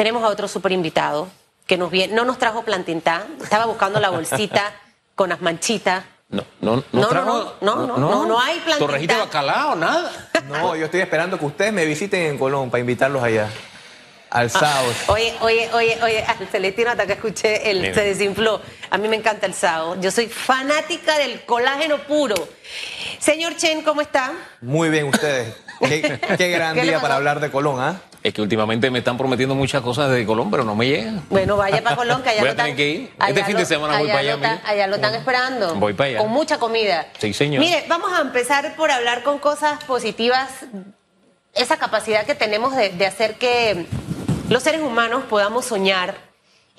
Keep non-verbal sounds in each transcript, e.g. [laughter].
tenemos a otro super invitado que nos viene, no nos trajo plantintá, estaba buscando la bolsita [laughs] con las manchitas. No, no, no, No, no, trajo- no, no, no, no hay plantita. Torrejita de bacalao, nada. No, yo estoy esperando que ustedes me visiten en Colón para invitarlos allá. Al Sao. Oye, oye, oye, oye, al Celestino hasta que escuché el se desinfló. A mí me encanta el sao. Yo soy fanática del colágeno puro. Señor Chen, ¿cómo está? Muy bien ustedes. Qué, qué [laughs] gran ¿Qué le día para hablar de Colón, ¿ah? Es que últimamente me están prometiendo muchas cosas de Colón, pero no me llegan. Bueno, vaya para Colón, que allá Voy lo tener están- que ir. Este fin lo- de semana voy para allá, lo allá lo están esperando. Voy para allá. Con mucha comida. Sí, señor. Mire, vamos a empezar por hablar con cosas positivas. Esa capacidad que tenemos de, de hacer que los seres humanos podamos soñar.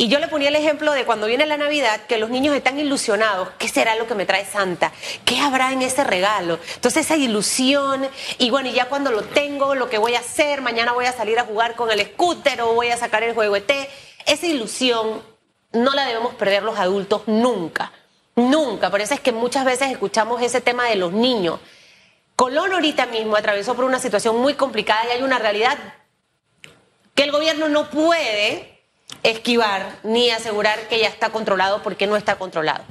Y yo le ponía el ejemplo de cuando viene la Navidad, que los niños están ilusionados. ¿Qué será lo que me trae Santa? ¿Qué habrá en ese regalo? Entonces esa ilusión, y bueno, y ya cuando lo tengo, lo que voy a hacer, mañana voy a salir a jugar con el scooter o voy a sacar el juego ET, esa ilusión no la debemos perder los adultos nunca. Nunca. Por eso es que muchas veces escuchamos ese tema de los niños. Colón ahorita mismo atravesó por una situación muy complicada y hay una realidad que el gobierno no puede esquivar ni asegurar que ya está controlado porque no está controlado.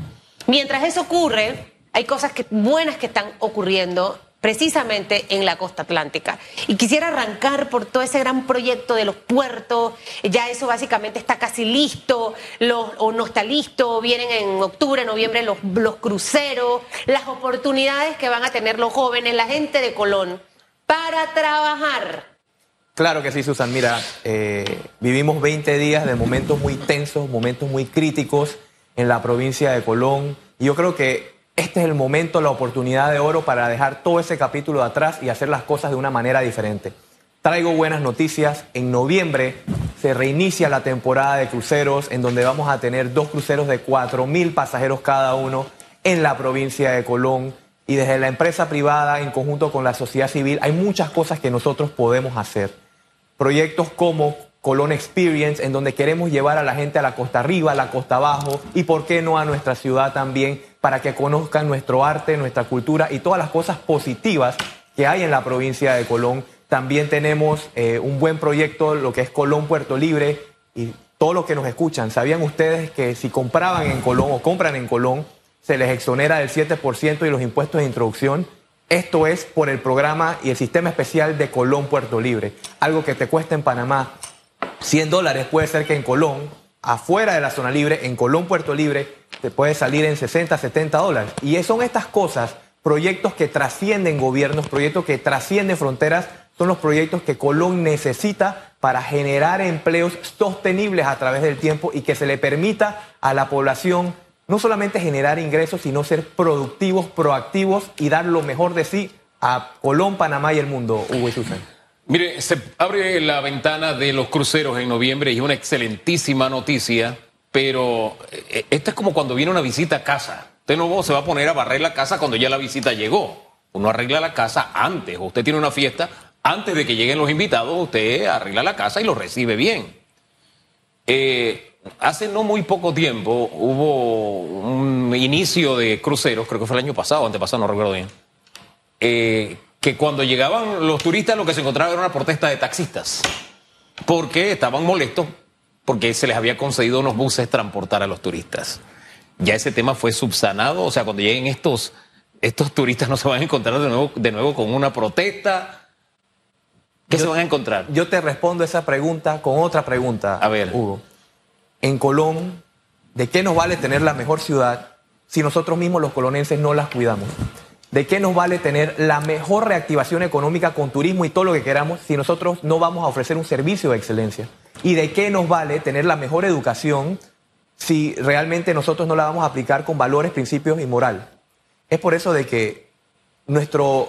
Mientras eso ocurre, hay cosas buenas que están ocurriendo precisamente en la costa atlántica. Y quisiera arrancar por todo ese gran proyecto de los puertos, ya eso básicamente está casi listo, los- o no está listo, vienen en octubre, noviembre los cruceros, las oportunidades que van a tener los jóvenes, la gente de Colón, para trabajar. Claro que sí, Susan. Mira, eh, vivimos 20 días de momentos muy tensos, momentos muy críticos en la provincia de Colón. Y yo creo que este es el momento, la oportunidad de oro para dejar todo ese capítulo de atrás y hacer las cosas de una manera diferente. Traigo buenas noticias. En noviembre se reinicia la temporada de cruceros, en donde vamos a tener dos cruceros de 4 mil pasajeros cada uno en la provincia de Colón. Y desde la empresa privada, en conjunto con la sociedad civil, hay muchas cosas que nosotros podemos hacer proyectos como Colón Experience, en donde queremos llevar a la gente a la costa arriba, a la costa abajo y, por qué no, a nuestra ciudad también, para que conozcan nuestro arte, nuestra cultura y todas las cosas positivas que hay en la provincia de Colón. También tenemos eh, un buen proyecto, lo que es Colón Puerto Libre y todos los que nos escuchan. ¿Sabían ustedes que si compraban en Colón o compran en Colón, se les exonera del 7% y los impuestos de introducción? Esto es por el programa y el sistema especial de Colón Puerto Libre. Algo que te cuesta en Panamá 100 dólares puede ser que en Colón, afuera de la zona libre, en Colón Puerto Libre, te puede salir en 60, 70 dólares. Y son estas cosas, proyectos que trascienden gobiernos, proyectos que trascienden fronteras, son los proyectos que Colón necesita para generar empleos sostenibles a través del tiempo y que se le permita a la población no solamente generar ingresos, sino ser productivos, proactivos y dar lo mejor de sí a Colón, Panamá y el mundo, Hugo y Susan. Mire, se abre la ventana de los cruceros en noviembre y es una excelentísima noticia, pero eh, esta es como cuando viene una visita a casa. Usted no se va a poner a barrer la casa cuando ya la visita llegó. Uno arregla la casa antes, usted tiene una fiesta, antes de que lleguen los invitados, usted arregla la casa y los recibe bien. Eh, hace no muy poco tiempo hubo un inicio de cruceros, creo que fue el año pasado, antepasado, no recuerdo bien, eh, que cuando llegaban los turistas lo que se encontraba era una protesta de taxistas, porque estaban molestos porque se les había concedido unos buses transportar a los turistas. Ya ese tema fue subsanado, o sea, cuando lleguen estos, estos turistas no se van a encontrar de nuevo, de nuevo con una protesta. ¿Qué se van a encontrar? Yo te respondo esa pregunta con otra pregunta, A ver. Hugo. En Colón, ¿de qué nos vale tener la mejor ciudad si nosotros mismos los colonenses no las cuidamos? ¿De qué nos vale tener la mejor reactivación económica con turismo y todo lo que queramos si nosotros no vamos a ofrecer un servicio de excelencia? ¿Y de qué nos vale tener la mejor educación si realmente nosotros no la vamos a aplicar con valores, principios y moral? Es por eso de que nuestro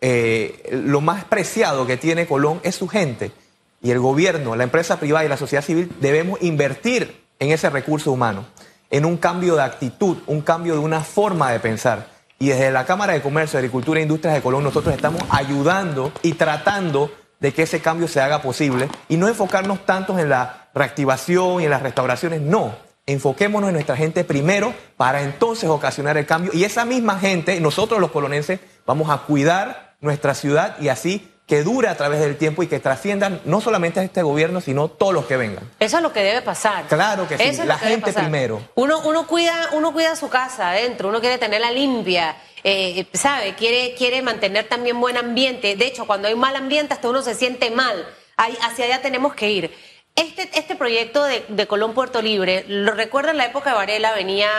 eh, lo más preciado que tiene Colón es su gente. Y el gobierno, la empresa privada y la sociedad civil debemos invertir en ese recurso humano, en un cambio de actitud, un cambio de una forma de pensar. Y desde la Cámara de Comercio, Agricultura e Industrias de Colón nosotros estamos ayudando y tratando de que ese cambio se haga posible y no enfocarnos tanto en la reactivación y en las restauraciones, no. Enfoquémonos en nuestra gente primero para entonces ocasionar el cambio. Y esa misma gente, nosotros los colonenses, vamos a cuidar nuestra ciudad y así que dure a través del tiempo y que trasciendan no solamente a este gobierno, sino todos los que vengan. Eso es lo que debe pasar. Claro que sí, Eso la que gente primero. Uno, uno, cuida, uno cuida su casa adentro, uno quiere tenerla limpia, eh, ¿sabe? Quiere, quiere mantener también buen ambiente. De hecho, cuando hay mal ambiente, hasta uno se siente mal. Ahí, hacia allá tenemos que ir. Este, este proyecto de, de Colón Puerto Libre, lo recuerdo en la época de Varela, venía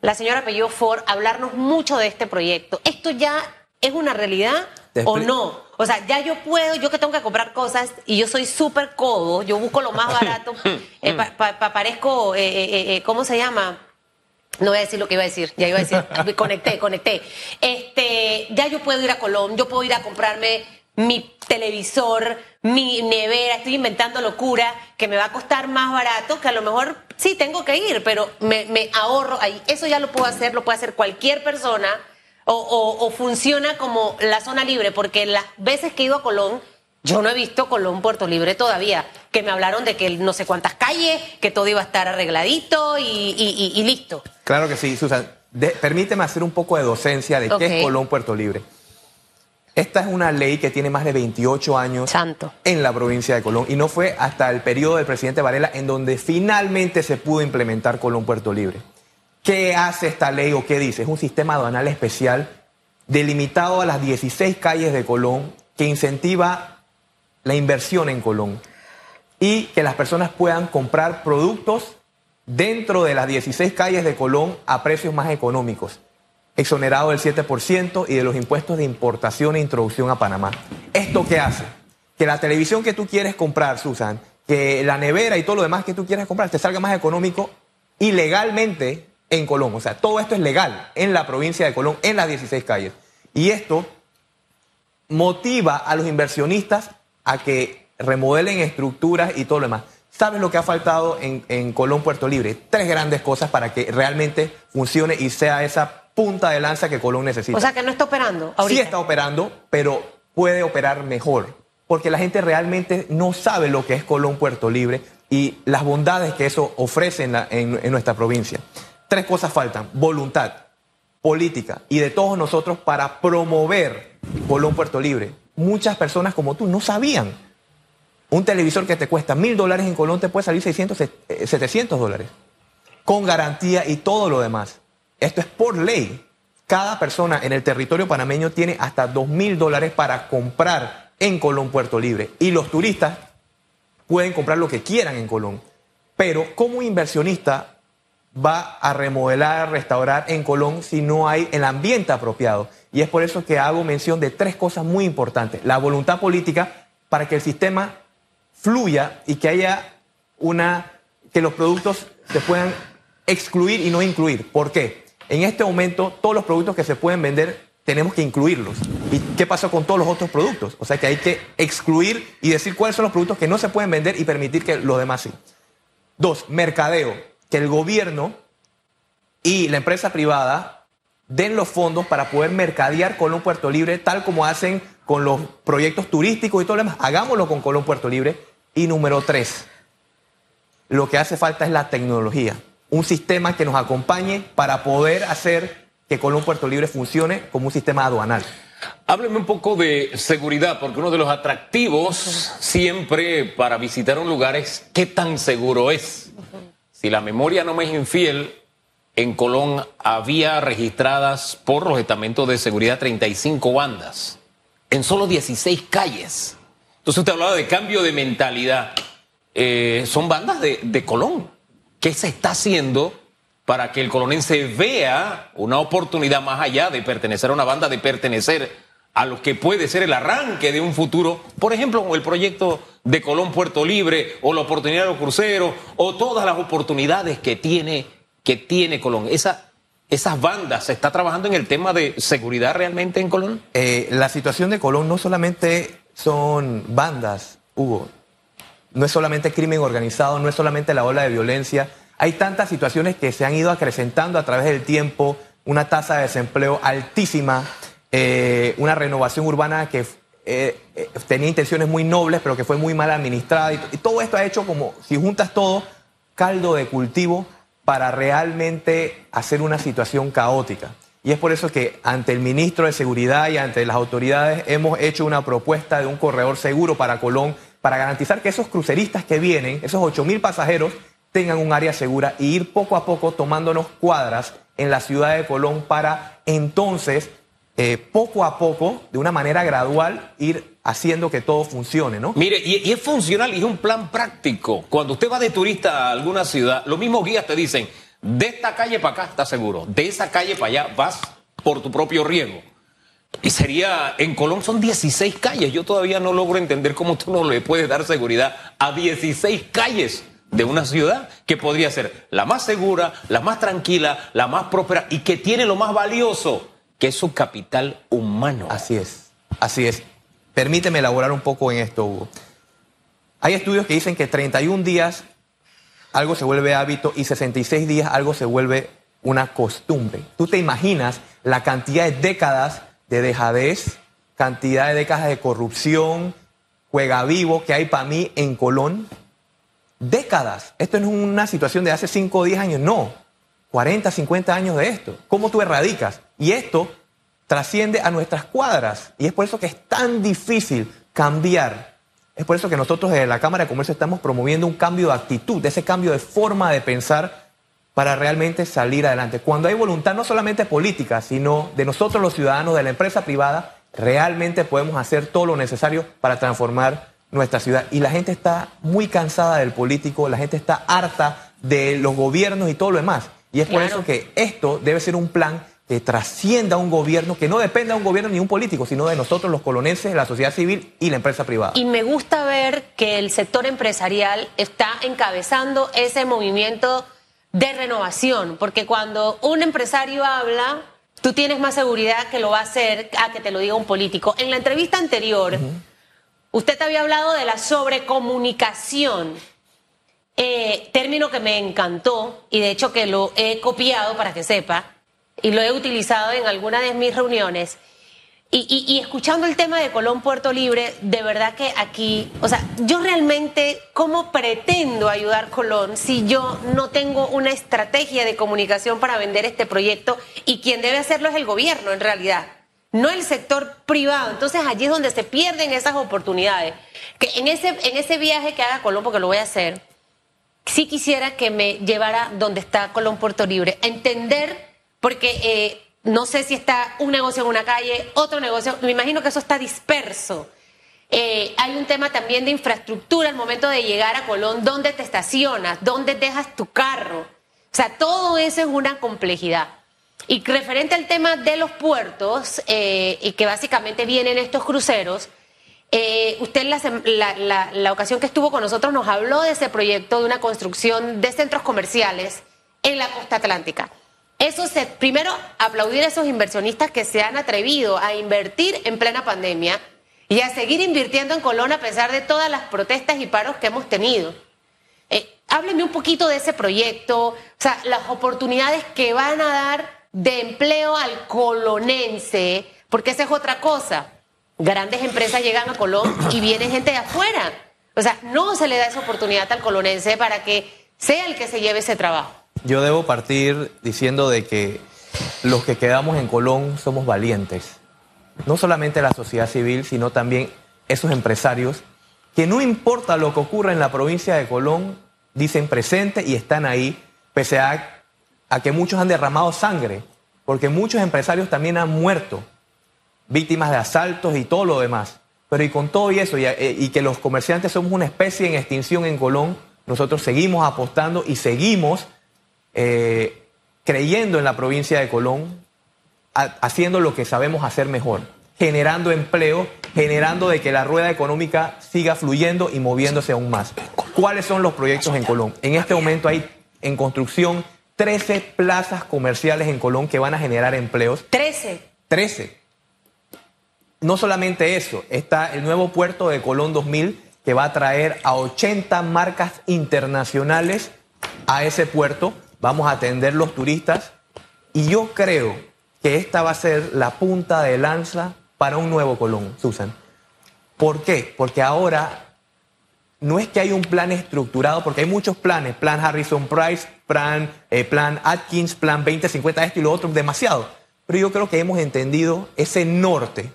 la señora apellido Ford a hablarnos mucho de este proyecto. ¿Esto ya es una realidad o no? O sea, ya yo puedo, yo que tengo que comprar cosas y yo soy súper codo, yo busco lo más [laughs] barato, eh, pa- pa- pa- parezco, eh, eh, eh, ¿cómo se llama? No voy a decir lo que iba a decir, ya iba a decir, conecté, conecté. Este, ya yo puedo ir a Colón, yo puedo ir a comprarme mi televisor, mi nevera, estoy inventando locura que me va a costar más barato, que a lo mejor sí tengo que ir, pero me, me ahorro ahí. Eso ya lo puedo hacer, lo puede hacer cualquier persona o, o- o funciona como la zona libre, porque las veces que he ido a Colón, yo no he visto Colón Puerto Libre todavía, que me hablaron de que no sé cuántas calles, que todo iba a estar arregladito y, y- y- y listo. Claro que sí, Susan. De- permíteme hacer un poco de docencia de qué es Colón Puerto Libre. Esta es una ley que tiene más de 28 años Santo. en la provincia de Colón y no fue hasta el periodo del presidente Varela en donde finalmente se pudo implementar Colón Puerto Libre. ¿Qué hace esta ley o qué dice? Es un sistema aduanal especial delimitado a las 16 calles de Colón que incentiva la inversión en Colón y que las personas puedan comprar productos dentro de las 16 calles de Colón a precios más económicos, exonerado del 7% y de los impuestos de importación e introducción a Panamá. ¿Esto qué hace? Que la televisión que tú quieres comprar, Susan, que la nevera y todo lo demás que tú quieras comprar te salga más económico y legalmente en Colón. O sea, todo esto es legal en la provincia de Colón, en las 16 calles. Y esto motiva a los inversionistas a que remodelen estructuras y todo lo demás. ¿Sabes lo que ha faltado en, en Colón Puerto Libre? Tres grandes cosas para que realmente funcione y sea esa punta de lanza que Colón necesita. O sea que no está operando ahorita. Sí está operando, pero puede operar mejor, porque la gente realmente no sabe lo que es Colón Puerto Libre y las bondades que eso ofrece en, la- en- en nuestra provincia. Tres cosas faltan, voluntad política y de todos nosotros para promover Colón Puerto Libre. Muchas personas como tú no sabían. Un televisor que te cuesta mil dólares en Colón te puede salir 600, eh, 700 dólares con garantía y todo lo demás. Esto es por ley. Cada persona en el territorio panameño tiene hasta dos mil dólares para comprar en Colón Puerto Libre. Y los turistas pueden comprar lo que quieran en Colón. Pero como inversionista va a remodelar, restaurar en Colón si no hay el ambiente apropiado. Y es por eso que hago mención de tres cosas muy importantes. La voluntad política para que el sistema fluya y que haya una que los productos se puedan excluir y no incluir. ¿Por qué? En este momento todos los productos que se pueden vender tenemos que incluirlos. ¿Y qué pasó con todos los otros productos? O sea que hay que excluir y decir cuáles son los productos que no se pueden vender y permitir que los demás sí. Dos, mercadeo. Que el gobierno y la empresa privada den los fondos para poder mercadear Colón Puerto Libre, tal como hacen con los proyectos turísticos y todo lo demás. Hagámoslo con Colón Puerto Libre. Y número tres, lo que hace falta es la tecnología. Un sistema que nos acompañe para poder hacer que Colón Puerto Libre funcione como un sistema aduanal. Hábleme un poco de seguridad, porque uno de los atractivos siempre para visitar un lugar es qué tan seguro es. Si la memoria no me es infiel, en Colón había registradas por los estamentos de seguridad 35 bandas en solo 16 calles. Entonces usted hablaba de cambio de mentalidad. Eh, son bandas de, de Colón. ¿Qué se está haciendo para que el colonense vea una oportunidad más allá de pertenecer a una banda, de pertenecer a lo que puede ser el arranque de un futuro? Por ejemplo, el proyecto de Colón Puerto Libre o la oportunidad de los cruceros o todas las oportunidades que tiene, que tiene Colón. Esa, esas bandas, ¿se está trabajando en el tema de seguridad realmente en Colón? Eh, la situación de Colón no solamente son bandas, Hugo, no es solamente crimen organizado, no es solamente la ola de violencia. Hay tantas situaciones que se han ido acrecentando a través del tiempo, una tasa de desempleo altísima, eh, una renovación urbana que eh, eh, tenía intenciones muy nobles, pero que fue muy mal administrada. Y, todo esto ha hecho como, si juntas todo, caldo de cultivo para realmente hacer una situación caótica. Y es por eso que ante el ministro de Seguridad y ante las autoridades hemos hecho una propuesta de un corredor seguro para Colón para garantizar que esos cruceristas que vienen, esos 8 mil pasajeros, tengan un área segura y ir poco a poco tomándonos cuadras en la ciudad de Colón para entonces, eh, poco a poco, de una manera gradual, ir haciendo que todo funcione, ¿no? Mire, y, es funcional y es un plan práctico. Cuando usted va de turista a alguna ciudad, los mismos guías te dicen, de esta calle para acá estás seguro, de esa calle para allá vas por tu propio riesgo. Y sería, en Colón son 16 calles. Yo todavía no logro entender cómo tú no le puedes dar seguridad a 16 calles de una ciudad que podría ser la más segura, la más tranquila, la más próspera y que tiene lo más valioso, que es su capital humano. Así es, así es. Permíteme elaborar un poco en esto, Hugo. Hay estudios que dicen que 31 días algo se vuelve hábito y 66 días algo se vuelve una costumbre. ¿Tú te imaginas la cantidad de décadas de dejadez, cantidad de décadas de corrupción, juega vivo que hay para mí en Colón? Décadas. Esto no es una situación de hace 5 o 10 años, no. 40, 50 años de esto. ¿Cómo tú erradicas? Y esto trasciende a nuestras cuadras. Y es por eso que es tan difícil cambiar. Es por eso que nosotros desde la Cámara de Comercio estamos promoviendo un cambio de actitud, ese cambio de forma de pensar para realmente salir adelante. Cuando hay voluntad no solamente política, sino de nosotros los ciudadanos, de la empresa privada, realmente podemos hacer todo lo necesario para transformar nuestra ciudad. Y la gente está muy cansada del político, la gente está harta de los gobiernos y todo lo demás. Y es por eso que esto debe ser un plan que trascienda un gobierno, que no dependa de un gobierno ni un político, sino de nosotros los colonenses, la sociedad civil y la empresa privada. Y me gusta ver que el sector empresarial está encabezando ese movimiento de renovación, porque cuando un empresario habla, tú tienes más seguridad que lo va a hacer a que te lo diga un político. En la entrevista anterior, usted había hablado de la sobrecomunicación, eh, término que me encantó y de hecho que lo he copiado para que sepa y lo he utilizado en alguna de mis reuniones. Y, escuchando el tema de Colón Puerto Libre, de verdad que aquí, o sea, yo realmente, ¿cómo pretendo ayudar Colón si yo no tengo una estrategia de comunicación para vender este proyecto y quien debe hacerlo es el gobierno en realidad, no el sector privado? Entonces allí es donde se pierden esas oportunidades. Que en ese, en ese viaje que haga Colón, porque lo voy a hacer, sí quisiera que me llevara donde está Colón Puerto Libre, entender, porque eh, no sé si está un negocio en una calle, otro negocio, me imagino que eso está disperso. Eh, hay un tema también de infraestructura al momento de llegar a Colón, dónde te estacionas, dónde dejas tu carro. O sea, todo eso es una complejidad. Y referente al tema de los puertos, eh, y que básicamente vienen estos cruceros, usted la- la- la ocasión que estuvo con nosotros nos habló de ese proyecto de una construcción de centros comerciales en la costa atlántica. Eso se, primero, aplaudir a esos inversionistas que se han atrevido a invertir en plena pandemia y a seguir invirtiendo en Colón a pesar de todas las protestas y paros que hemos tenido. Eh, hábleme un poquito de ese proyecto, o sea, las oportunidades que van a dar de empleo al colonense, porque esa es otra cosa. Grandes empresas llegan a Colón y viene gente de afuera. O sea, no se le da esa oportunidad al colonense para que sea el que se lleve ese trabajo. Yo debo partir diciendo de que los que quedamos en Colón somos valientes. No solamente la sociedad civil, sino también esos empresarios que no importa lo que ocurra en la provincia de Colón, dicen presente y están ahí, pese a, que muchos han derramado sangre, porque muchos empresarios también han muerto, víctimas de asaltos y todo lo demás. Pero y con todo y eso, y, eh, y que los comerciantes somos una especie en extinción en Colón, nosotros seguimos apostando y seguimos eh, creyendo en la provincia de Colón, ha- haciendo lo que sabemos hacer mejor, generando empleo, generando de que la rueda económica siga fluyendo y moviéndose aún más. ¿Cuáles son los proyectos en Colón? En este momento hay en construcción 13 plazas comerciales en Colón que van a generar empleos. 13. 13. No solamente eso, está el nuevo puerto de Colón 2000 que va a traer a 80 marcas internacionales a ese puerto. Vamos a atender los turistas y yo creo que esta va a ser la punta de lanza para un nuevo Colón, Susan. ¿Por qué? Porque ahora no es que hay un plan estructurado, porque hay muchos planes, plan Harrison Price, plan, eh, plan Atkins, plan 2050, esto y lo otro, demasiado. pero yo creo que hemos entendido ese norte.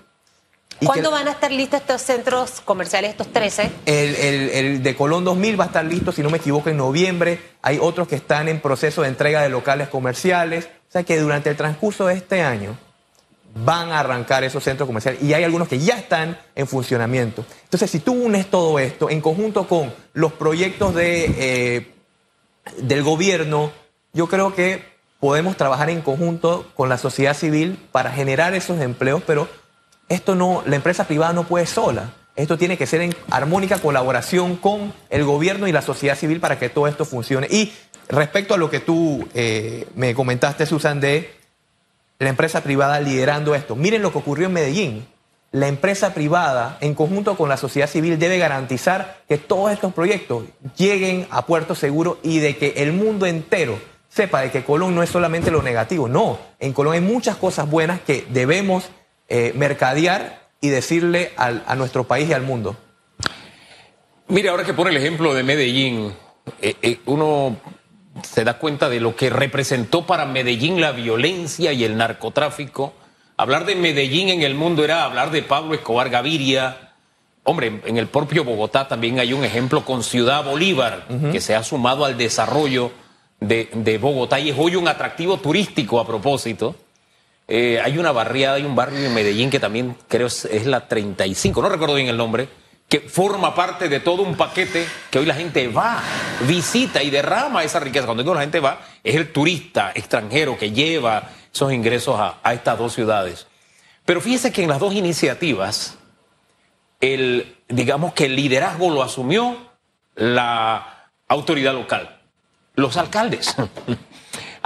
¿Cuándo van a estar listos estos centros comerciales, estos 13? El, el, el, de Colón 2000 va a estar listo, si no me equivoco, en noviembre. Hay otros que están en proceso de entrega de locales comerciales. O sea que durante el transcurso de este año van a arrancar esos centros comerciales y hay algunos que ya están en funcionamiento. Entonces, si tú unes todo esto en conjunto con los proyectos de, eh, del gobierno, yo creo que podemos trabajar en conjunto con la sociedad civil para generar esos empleos, pero esto no, la empresa privada no puede sola. Esto tiene que ser en armónica colaboración con el gobierno y la sociedad civil para que todo esto funcione. Y respecto a lo que tú eh, me comentaste, Susan, de la empresa privada liderando esto. Miren lo que ocurrió en Medellín. La empresa privada, en conjunto con la sociedad civil, debe garantizar que todos estos proyectos lleguen a puerto seguro y de que el mundo entero sepa de que Colón no es solamente lo negativo. No, en Colón hay muchas cosas buenas que debemos eh, mercadear y decirle a nuestro país y al mundo. Mire, ahora que pone el ejemplo de Medellín, eh, eh, uno se da cuenta de lo que representó para Medellín la violencia y el narcotráfico. Hablar de Medellín en el mundo era hablar de Pablo Escobar Gaviria. Hombre, en el propio Bogotá también hay un ejemplo con Ciudad Bolívar, que se ha sumado al desarrollo de, Bogotá y es hoy un atractivo turístico a propósito. Eh, hay una barriada, hay un barrio en Medellín que también creo es, es la 35, no recuerdo bien el nombre, que forma parte de todo un paquete que hoy la gente va, visita y derrama esa riqueza. Cuando digo la gente va, es el turista extranjero que lleva esos ingresos a, estas dos ciudades. Pero fíjese que en las dos iniciativas, el, digamos que el liderazgo lo asumió la autoridad local, los alcaldes. [laughs]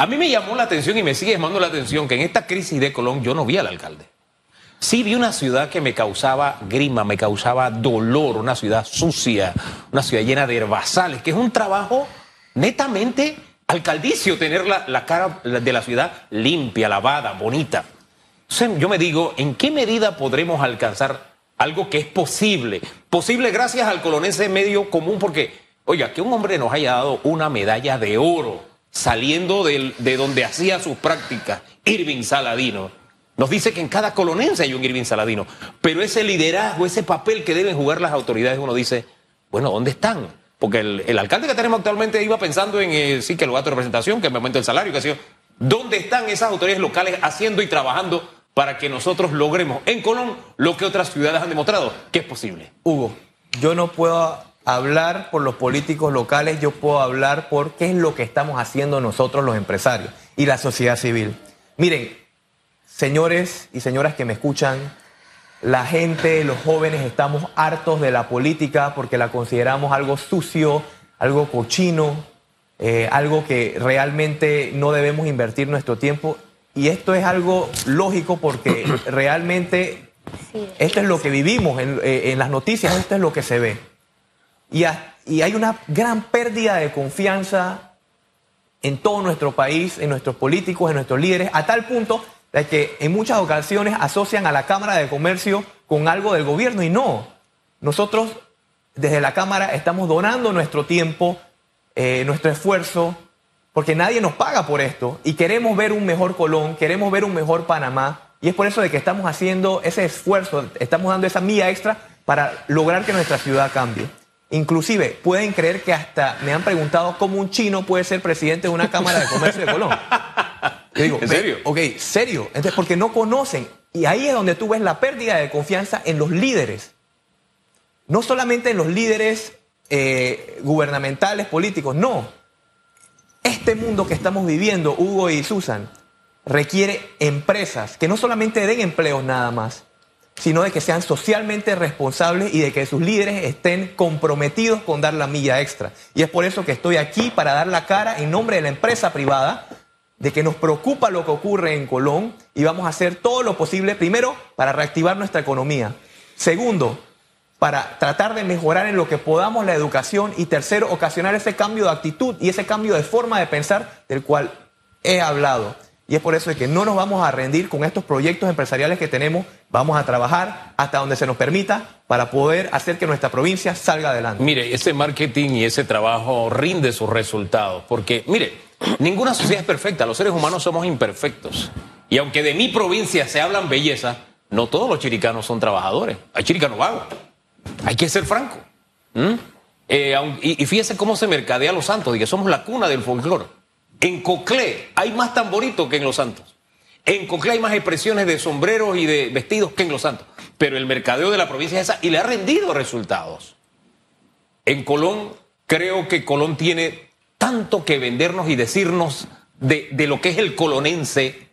A mí me llamó la atención y me sigue llamando la atención que en esta crisis de Colón yo no vi al alcalde. Sí vi una ciudad que me causaba grima, me causaba dolor, una ciudad sucia, una ciudad llena de herbazales, que es un trabajo netamente alcaldicio tener la, cara de la ciudad limpia, lavada, bonita. Entonces yo me digo, ¿en qué medida podremos alcanzar algo que es posible? Posible gracias al colonense medio común, porque, oiga, que un hombre nos haya dado una medalla de oro saliendo de donde hacía sus prácticas, Irving Saladino nos dice que en cada colonense hay un Irving Saladino, pero ese liderazgo, ese papel que deben jugar las autoridades, uno dice, bueno, ¿dónde están? Porque el, alcalde que tenemos actualmente iba pensando en, eh, sí, que el gato de representación, que me aumento el salario, que ha sido, ¿dónde están esas autoridades locales haciendo y trabajando para que nosotros logremos en Colón lo que otras ciudades han demostrado, que es posible? Hugo, yo no puedo hablar por los políticos locales, yo puedo hablar por qué es lo que estamos haciendo nosotros los empresarios y la sociedad civil. Miren, Señores y señoras que me escuchan, la gente, los jóvenes estamos hartos de la política porque la consideramos algo sucio, algo cochino, eh, algo que realmente no debemos invertir nuestro tiempo. Y esto es algo lógico porque [clears throat] realmente esto es lo que vivimos eh, en, las noticias, esto es lo que se ve. Y, y hay una gran pérdida de confianza en todo nuestro país, en nuestros políticos, en nuestros líderes, a tal punto de que en muchas ocasiones asocian a la Cámara de Comercio con algo del gobierno y no. Nosotros desde la Cámara estamos donando nuestro tiempo, eh, nuestro esfuerzo, porque nadie nos paga por esto y queremos ver un mejor Colón, queremos ver un mejor Panamá y es por eso de que estamos haciendo ese esfuerzo, estamos dando esa milla extra para lograr que nuestra ciudad cambie. Inclusive, pueden creer que hasta me han preguntado cómo un chino puede ser presidente de una Cámara de Comercio de Colón. digo, ¿En serio? Ok, serio. Entonces, porque no conocen. Y ahí es donde tú ves la pérdida de confianza en los líderes. No solamente en los líderes eh, gubernamentales, políticos, no. Este mundo que estamos viviendo, Hugo y Susan, requiere empresas que no solamente den empleos nada más, sino de que sean socialmente responsables y de que sus líderes estén comprometidos con dar la milla extra. Y es por eso que estoy aquí para dar la cara en nombre de la empresa privada, de que nos preocupa lo que ocurre en Colón y vamos a hacer todo lo posible, primero, para reactivar nuestra economía. Segundo, para tratar de mejorar en lo que podamos la educación y tercero, ocasionar ese cambio de actitud y ese cambio de forma de pensar del cual he hablado. Y es por eso que no nos vamos a rendir con estos proyectos empresariales que tenemos. Vamos a trabajar hasta donde se nos permita para poder hacer que nuestra provincia salga adelante. Mire, ese marketing y ese trabajo rinde sus resultados. Porque, mire, ninguna sociedad es perfecta. Los seres humanos somos imperfectos. Y aunque de mi provincia se hablan belleza, no todos los chiricanos son trabajadores. Hay chiricanos vagos. Hay que ser franco. Eh, y, fíjese cómo se mercadea Los Santos, que somos la cuna del folclore. En Coclé hay más tamborito que en Los Santos. En Coclé hay más expresiones de sombreros y de vestidos que en Los Santos. Pero el mercadeo de la provincia es esa y le ha rendido resultados. En Colón, creo que Colón tiene tanto que vendernos y decirnos de, de lo que es el colonense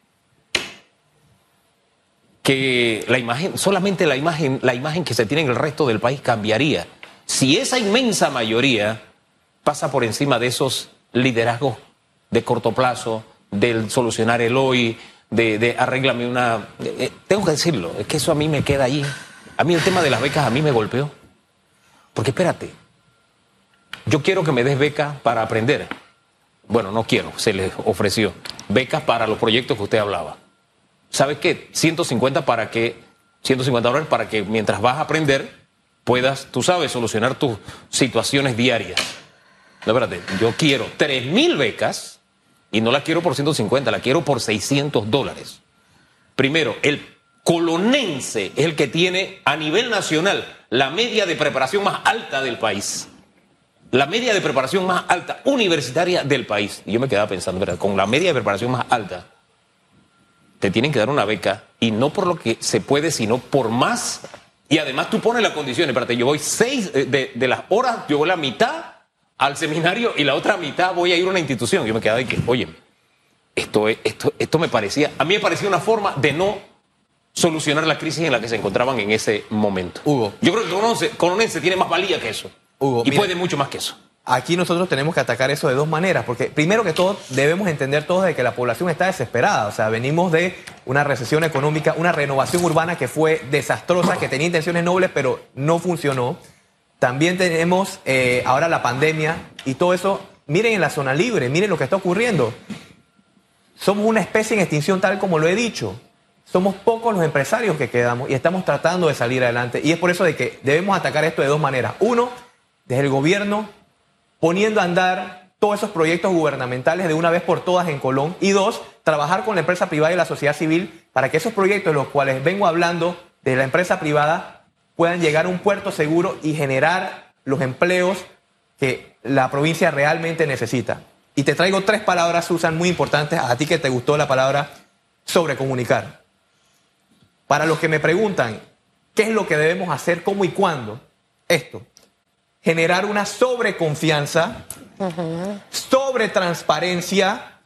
que la imagen, solamente la imagen, la imagen que se tiene en el resto del país cambiaría. Si esa inmensa mayoría pasa por encima de esos liderazgos de corto plazo, del solucionar el hoy, de, de arréglame una. eh, eh, tengo que decirlo, es que eso a mí me queda ahí. A mí el tema de las becas a mí me golpeó. Porque espérate, yo quiero que me des becas para aprender. Bueno, no quiero, se les ofreció. Becas para los proyectos que usted hablaba. ¿Sabes qué? 150 para que, 150 dólares para que mientras vas a aprender puedas, tú sabes, solucionar tus situaciones diarias. No, espérate, yo quiero 3 mil becas y no la quiero por 150, la quiero por 600 dólares. Primero, el colonense es el que tiene a nivel nacional la media de preparación más alta del país. La media de preparación más alta universitaria del país. Y yo me quedaba pensando, ¿verdad? Con la media de preparación más alta, te tienen que dar una beca y no por lo que se puede, sino por más. Y además tú pones las condiciones. Espérate, yo voy seis eh, de, de las horas, yo voy la mitad al seminario y la otra mitad voy a ir a una institución. Yo me quedaba de que, oye, esto, es- esto, esto me parecía, a mí me parecía una forma de no solucionar la crisis en la que se encontraban en ese momento. Hugo. Yo creo que Colonense, Colonense tiene más valía que eso. Hugo, y mira. puede mucho más que eso. Aquí nosotros tenemos que atacar eso de dos maneras, porque primero que todo debemos entender todos de que la población está desesperada, o sea, venimos de una recesión económica, una renovación urbana que fue desastrosa, que tenía intenciones nobles, pero no funcionó. También tenemos eh, ahora la pandemia y todo eso. Miren en la zona libre, miren lo que está ocurriendo. Somos una especie en extinción tal como lo he dicho. Somos pocos los empresarios que quedamos y estamos tratando de salir adelante. Y es por eso de que debemos atacar esto de dos maneras. Uno, desde el gobierno, poniendo a andar todos esos proyectos gubernamentales de una vez por todas en Colón. Y dos, trabajar con la empresa privada y la sociedad civil para que esos proyectos, de los cuales vengo hablando de la empresa privada, puedan llegar a un puerto seguro y generar los empleos que la provincia realmente necesita. Y te traigo tres palabras, Susan, muy importantes, a ti que te gustó la palabra sobrecomunicar. Para los que me preguntan, ¿qué es lo que debemos hacer, cómo y cuándo? Esto, generar una sobreconfianza, sobre transparencia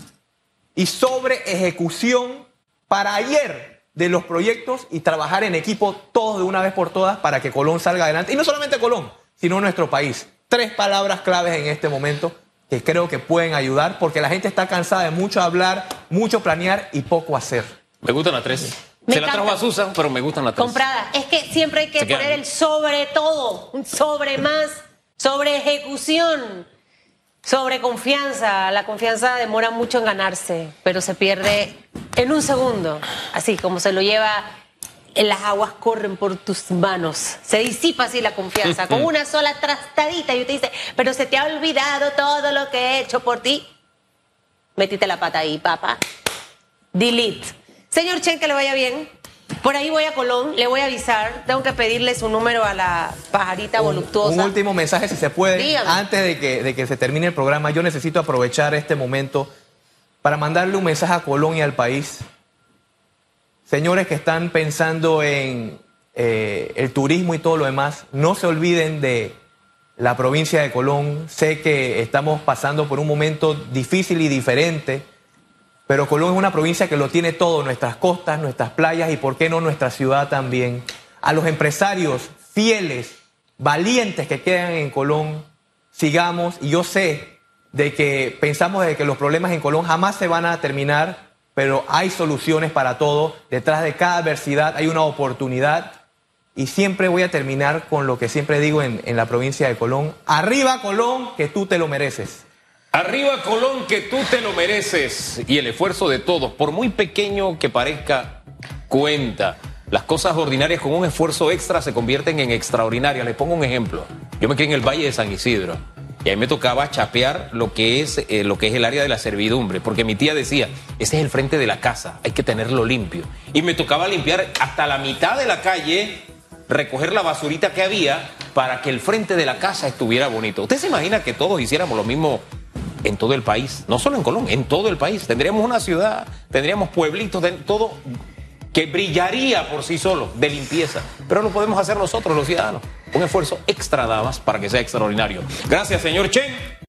y sobre ejecución para ayer de los proyectos y trabajar en equipo todos de una vez por todas para que Colón salga adelante. Y no solamente Colón, sino nuestro país. Tres palabras claves en este momento que creo que pueden ayudar porque la gente está cansada de mucho hablar, mucho planear y poco hacer. Me gustan las tres. Me Se la trajo encanta. a Susan, pero me gustan las tres. Comprada. Es que siempre hay que poner el sobre todo, un sobre más, sobre ejecución, sobre confianza. La confianza demora mucho en ganarse, pero se pierde en un segundo. Así como se lo lleva, las aguas corren por tus manos. Se disipa así la confianza. Con una sola trastadita y usted dice, pero se te ha olvidado todo lo que he hecho por ti. Metiste la pata ahí, papá. Delete. Señor Chen, que le vaya bien. Por ahí voy a Colón, le voy a avisar. Tengo que pedirle su número a la pajarita Un- voluptuosa. Un, último mensaje, si se puede. Dígame. Antes de que, de que se termine el programa, yo necesito aprovechar este momento para mandarle un mensaje a Colón y al país. Señores que están pensando en eh, el turismo y todo lo demás, no se olviden de la provincia de Colón. Sé que estamos pasando por un momento difícil y diferente, pero Colón es una provincia que lo tiene todo, nuestras costas, nuestras playas y, por qué no, nuestra ciudad también. A los empresarios fieles, valientes que quedan en Colón, sigamos. Y yo sé de que pensamos de que los problemas en Colón jamás se van a terminar, pero hay soluciones para todo. Detrás de cada adversidad hay una oportunidad. Y siempre voy a terminar con lo que siempre digo en, en la provincia de Colón. Arriba Colón, que tú te lo mereces. Arriba Colón, que tú te lo mereces. Y el esfuerzo de todos, por muy pequeño que parezca, cuenta. Las cosas ordinarias con un esfuerzo extra se convierten en extraordinarias. Les pongo un ejemplo. Yo me quedé en el Valle de San Isidro. Y a mí me tocaba chapear lo que es eh, lo que es el área de la servidumbre, porque mi tía decía, ese es el frente de la casa, hay que tenerlo limpio. Y me tocaba limpiar hasta la mitad de la calle, recoger la basurita que había para que el frente de la casa estuviera bonito. ¿Usted se imagina que todos hiciéramos lo mismo en todo el país? No solo en Colombia, en todo el país. Tendríamos una ciudad, tendríamos pueblitos, todo que brillaría por sí solo de limpieza. Pero lo podemos hacer nosotros, los ciudadanos. Un esfuerzo extra más para que sea extraordinario. Gracias, señor Chen.